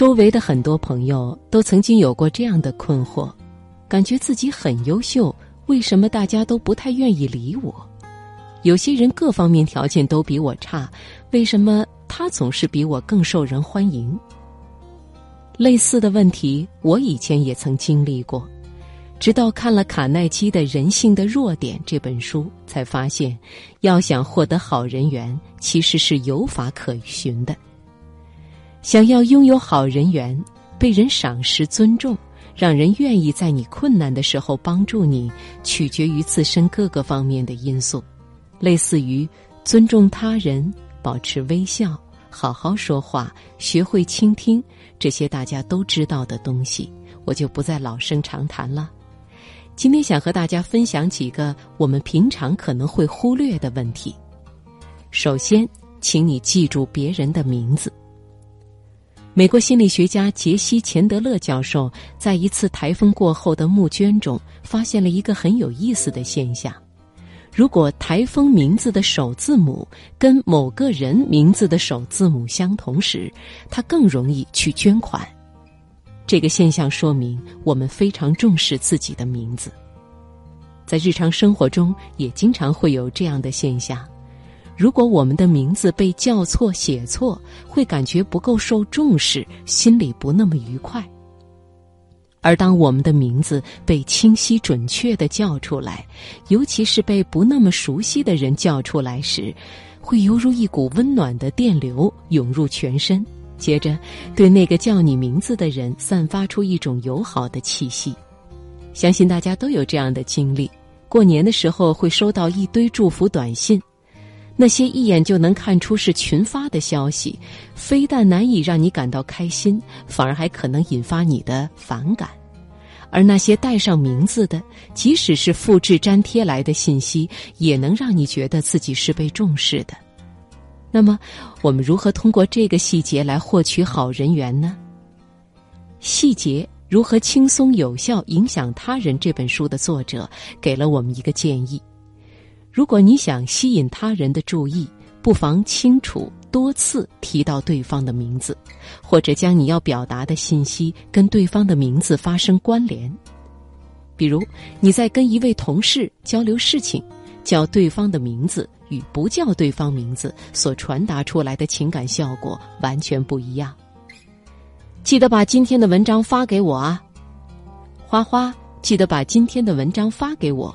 周围的很多朋友都曾经有过这样的困惑，感觉自己很优秀，为什么大家都不太愿意理我？有些人各方面条件都比我差，为什么他总是比我更受人欢迎？类似的问题，我以前也曾经历过。直到看了卡耐基的《人性的弱点》这本书，才发现，要想获得好人缘，其实是有法可循的。想要拥有好人缘，被人赏识尊重，让人愿意在你困难的时候帮助你，取决于自身各个方面的因素，类似于尊重他人、保持微笑、好好说话、学会倾听这些大家都知道的东西，我就不再老生常谈了。今天想和大家分享几个我们平常可能会忽略的问题。首先，请你记住别人的名字。美国心理学家杰西·钱德勒教授在一次台风过后的募捐中，发现了一个很有意思的现象：如果台风名字的首字母跟某个人名字的首字母相同时，他更容易去捐款。这个现象说明我们非常重视自己的名字，在日常生活中也经常会有这样的现象：如果我们的名字被叫错、写错，会感觉不够受重视，心里不那么愉快；而当我们的名字被清晰准确的叫出来，尤其是被不那么熟悉的人叫出来时，会犹如一股温暖的电流涌入全身。接着，对那个叫你名字的人散发出一种友好的气息。相信大家都有这样的经历：过年的时候会收到一堆祝福短信，那些一眼就能看出是群发的消息，非但难以让你感到开心，反而还可能引发你的反感；而那些带上名字的，即使是复制粘贴来的信息，也能让你觉得自己是被重视的。那么，我们如何通过这个细节来获取好人缘呢？细节如何轻松有效影响他人？这本书的作者给了我们一个建议：如果你想吸引他人的注意，不妨清楚多次提到对方的名字，或者将你要表达的信息跟对方的名字发生关联。比如，你在跟一位同事交流事情，叫对方的名字。与不叫对方名字所传达出来的情感效果完全不一样。记得把今天的文章发给我啊，花花，记得把今天的文章发给我。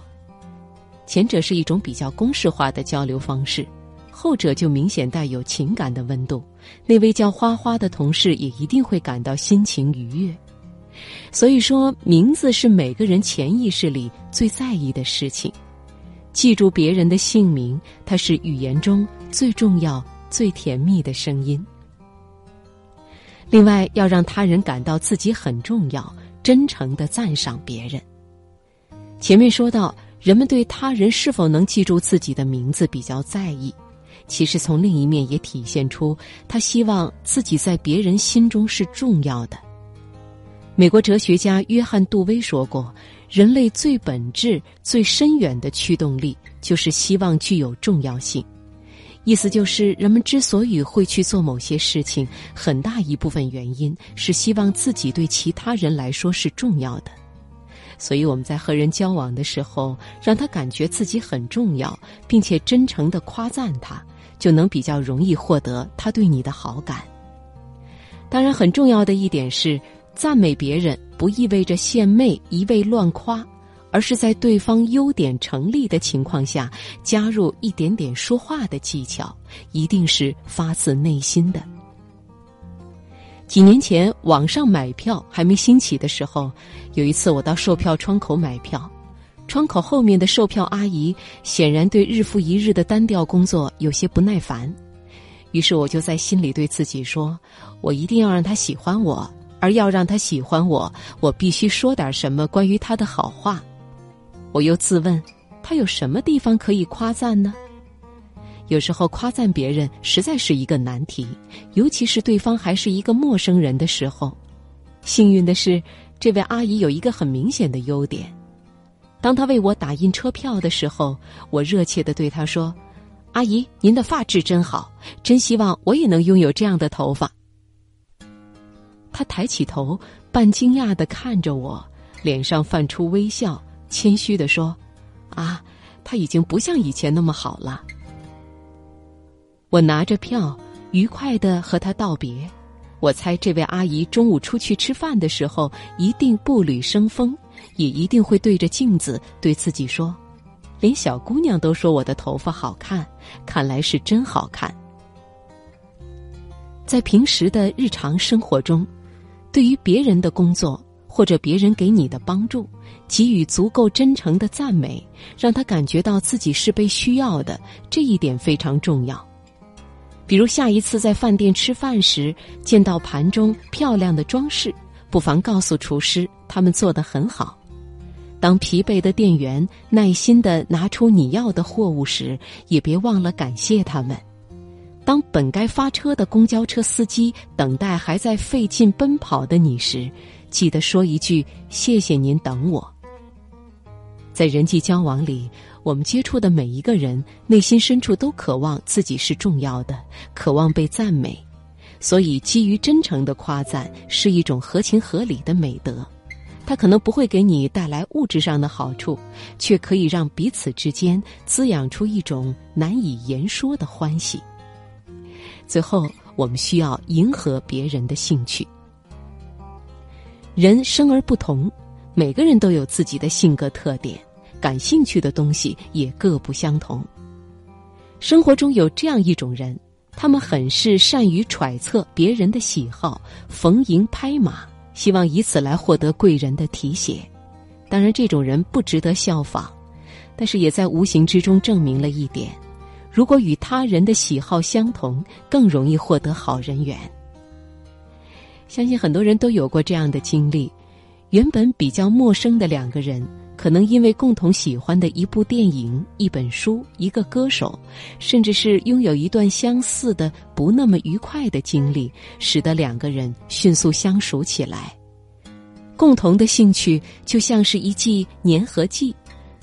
前者是一种比较公式化的交流方式，后者就明显带有情感的温度。那位叫花花的同事也一定会感到心情愉悦。所以说，名字是每个人潜意识里最在意的事情。记住别人的姓名，它是语言中最重要、最甜蜜的声音。另外，要让他人感到自己很重要，真诚的赞赏别人。前面说到，人们对他人是否能记住自己的名字比较在意，其实从另一面也体现出他希望自己在别人心中是重要的。美国哲学家约翰·杜威说过。人类最本质、最深远的驱动力，就是希望具有重要性。意思就是，人们之所以会去做某些事情，很大一部分原因是希望自己对其他人来说是重要的。所以我们在和人交往的时候，让他感觉自己很重要，并且真诚的夸赞他，就能比较容易获得他对你的好感。当然，很重要的一点是。赞美别人不意味着献媚、一味乱夸，而是在对方优点成立的情况下，加入一点点说话的技巧，一定是发自内心的。几年前，网上买票还没兴起的时候，有一次我到售票窗口买票，窗口后面的售票阿姨显然对日复一日的单调工作有些不耐烦，于是我就在心里对自己说：“我一定要让她喜欢我。”而要让他喜欢我，我必须说点什么关于他的好话。我又自问，他有什么地方可以夸赞呢？有时候夸赞别人实在是一个难题，尤其是对方还是一个陌生人的时候。幸运的是，这位阿姨有一个很明显的优点：当她为我打印车票的时候，我热切的对她说：“阿姨，您的发质真好，真希望我也能拥有这样的头发。”他抬起头，半惊讶的看着我，脸上泛出微笑，谦虚的说：“啊，他已经不像以前那么好了。”我拿着票，愉快的和他道别。我猜这位阿姨中午出去吃饭的时候，一定步履生风，也一定会对着镜子对自己说：“连小姑娘都说我的头发好看，看来是真好看。”在平时的日常生活中。对于别人的工作或者别人给你的帮助，给予足够真诚的赞美，让他感觉到自己是被需要的，这一点非常重要。比如下一次在饭店吃饭时，见到盘中漂亮的装饰，不妨告诉厨师他们做得很好。当疲惫的店员耐心的拿出你要的货物时，也别忘了感谢他们。当本该发车的公交车司机等待还在费劲奔跑的你时，记得说一句“谢谢您等我”。在人际交往里，我们接触的每一个人，内心深处都渴望自己是重要的，渴望被赞美，所以基于真诚的夸赞是一种合情合理的美德。它可能不会给你带来物质上的好处，却可以让彼此之间滋养出一种难以言说的欢喜。最后，我们需要迎合别人的兴趣。人生而不同，每个人都有自己的性格特点，感兴趣的东西也各不相同。生活中有这样一种人，他们很是善于揣测别人的喜好，逢迎拍马，希望以此来获得贵人的提携。当然，这种人不值得效仿，但是也在无形之中证明了一点。如果与他人的喜好相同，更容易获得好人缘。相信很多人都有过这样的经历：原本比较陌生的两个人，可能因为共同喜欢的一部电影、一本书、一个歌手，甚至是拥有一段相似的不那么愉快的经历，使得两个人迅速相熟起来。共同的兴趣就像是一剂粘合剂。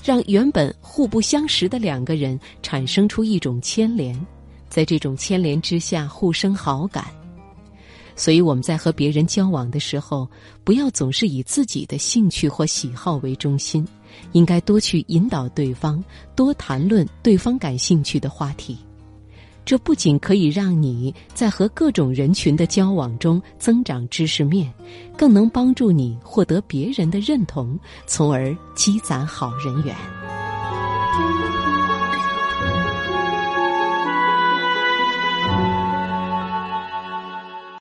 让原本互不相识的两个人产生出一种牵连，在这种牵连之下互生好感。所以我们在和别人交往的时候，不要总是以自己的兴趣或喜好为中心，应该多去引导对方，多谈论对方感兴趣的话题。这不仅可以让你在和各种人群的交往中增长知识面，更能帮助你获得别人的认同，从而积攒好人缘。